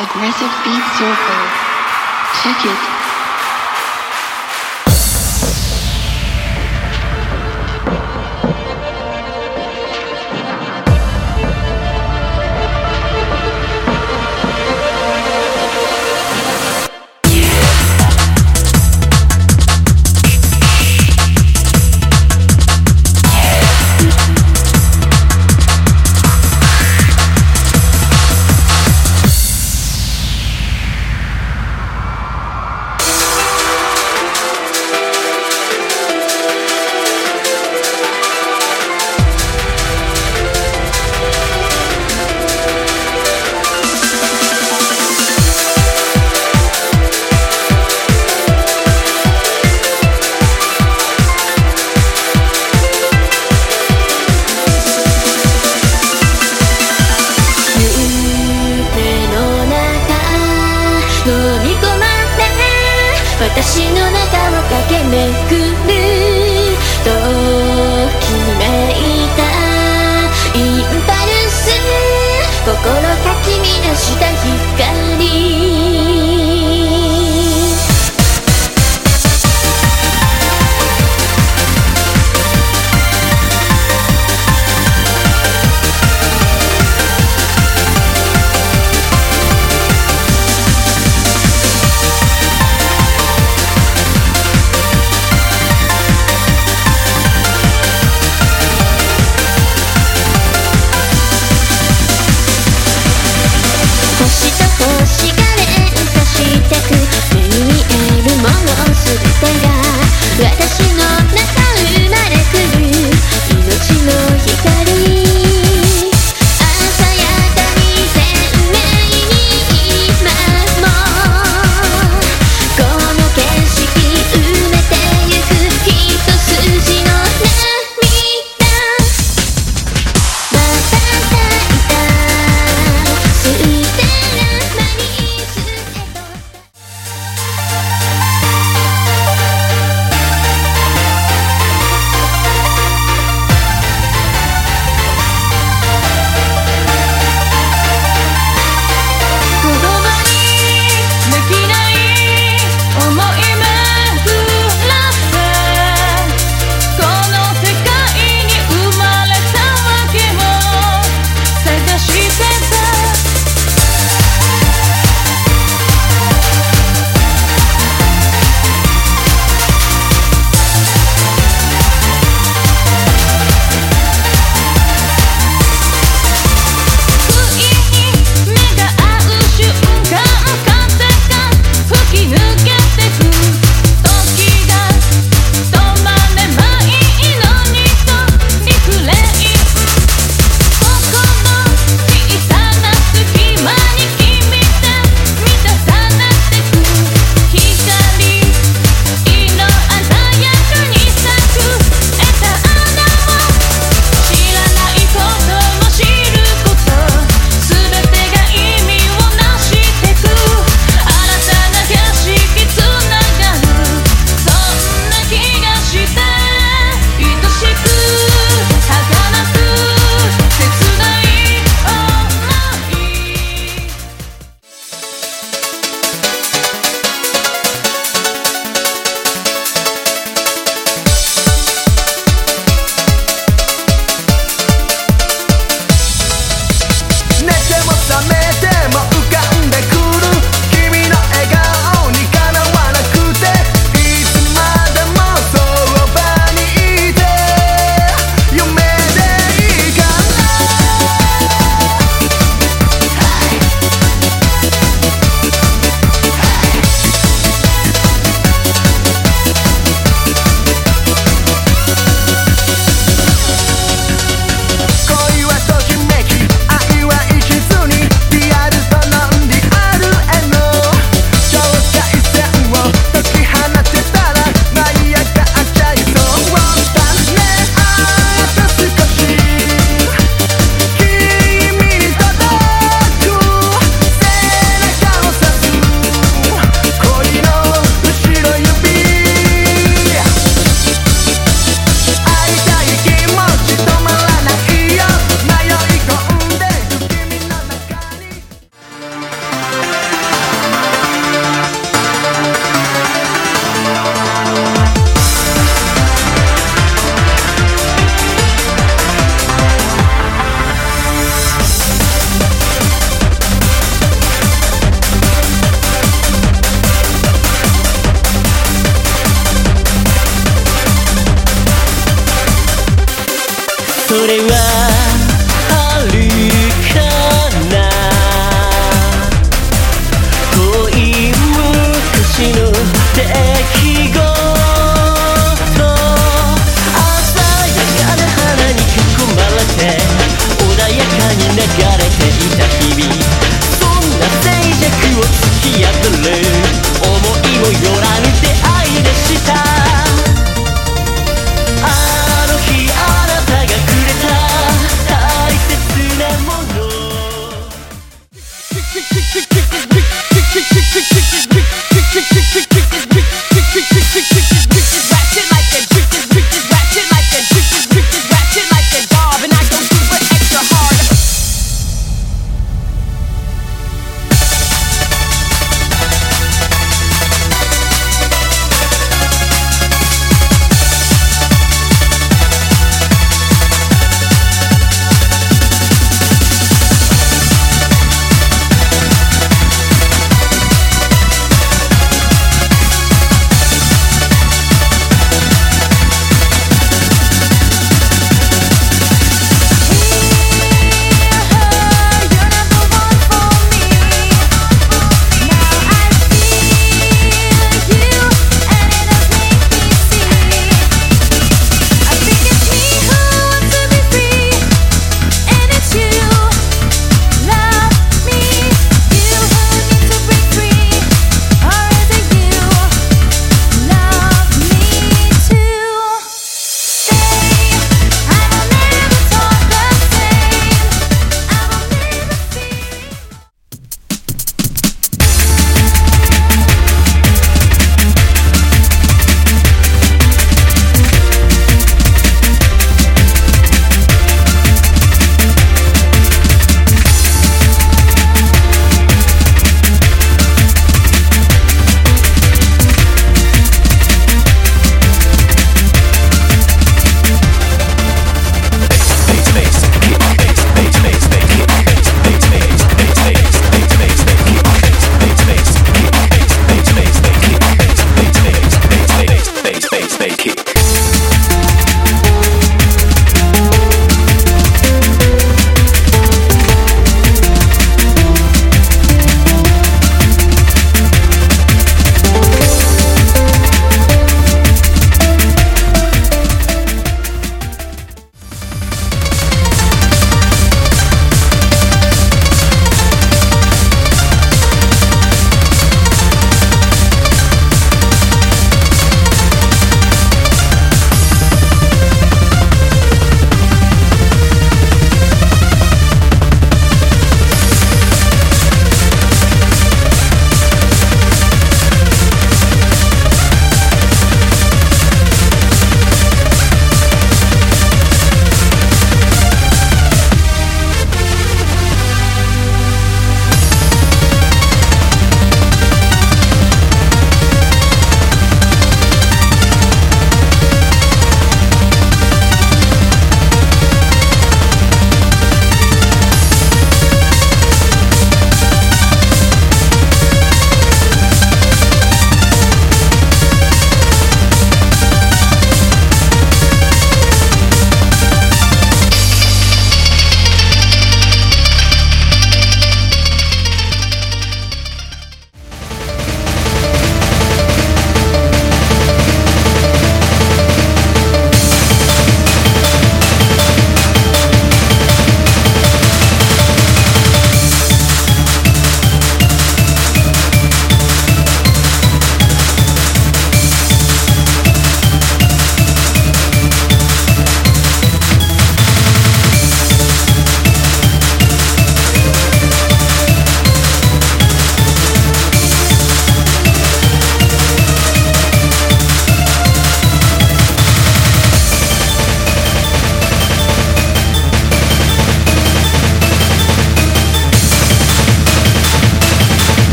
aggressive beat circle. Check it. 飲み込まれ私の中を駆け巡るときめいたインパルス心かき乱した光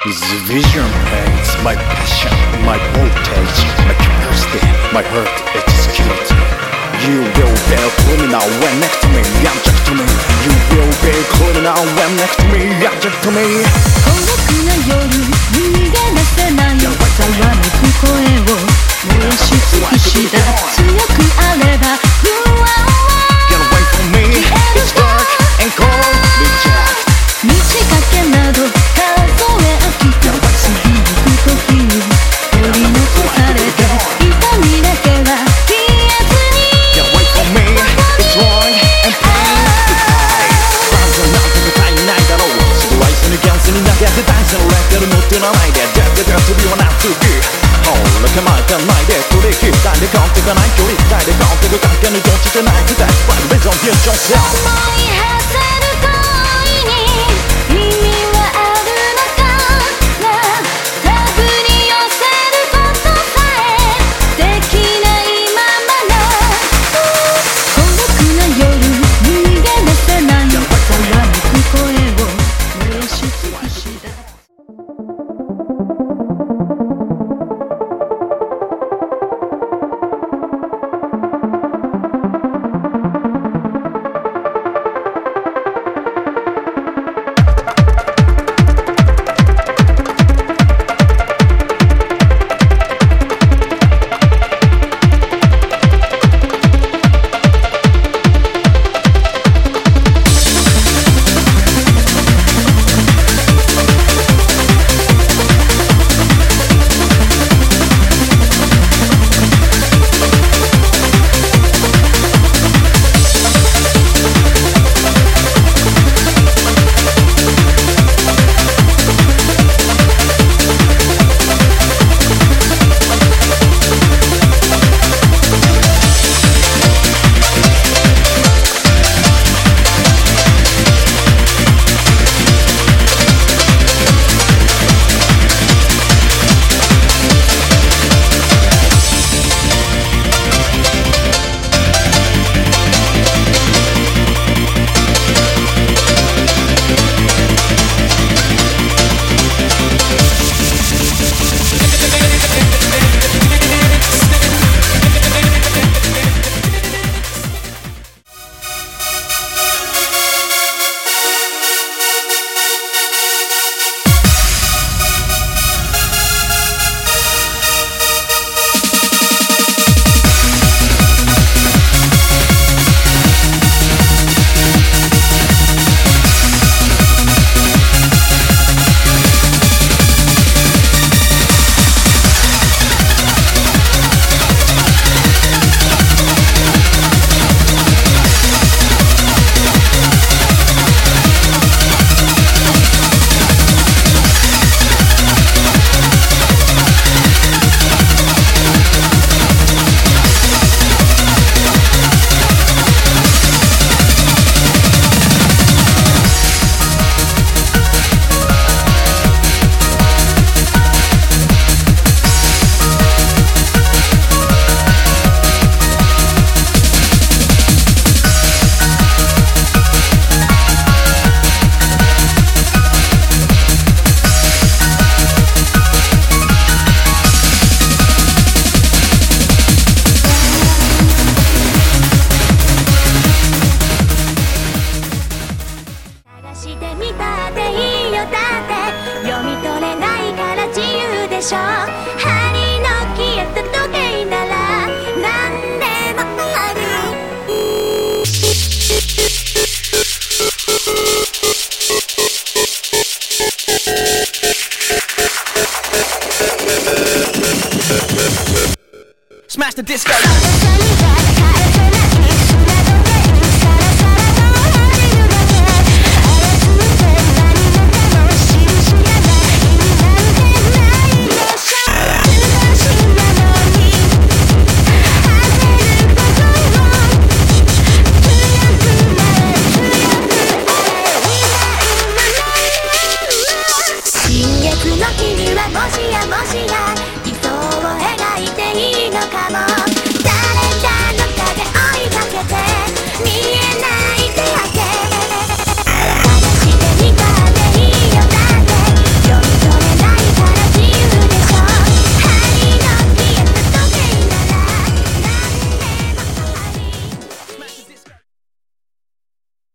The vision paints my passion, my voltage, my capacity, my heart it's cute. You will be calling criminal when next to me, object to me. You will be calling criminal when next to me, object to me. 孤独な夜、逃げ出せないざわめく声を燃やし尽くした強くあれば不安は Get away from me, it's dark and cold, reject 満ち欠けなど j'en sers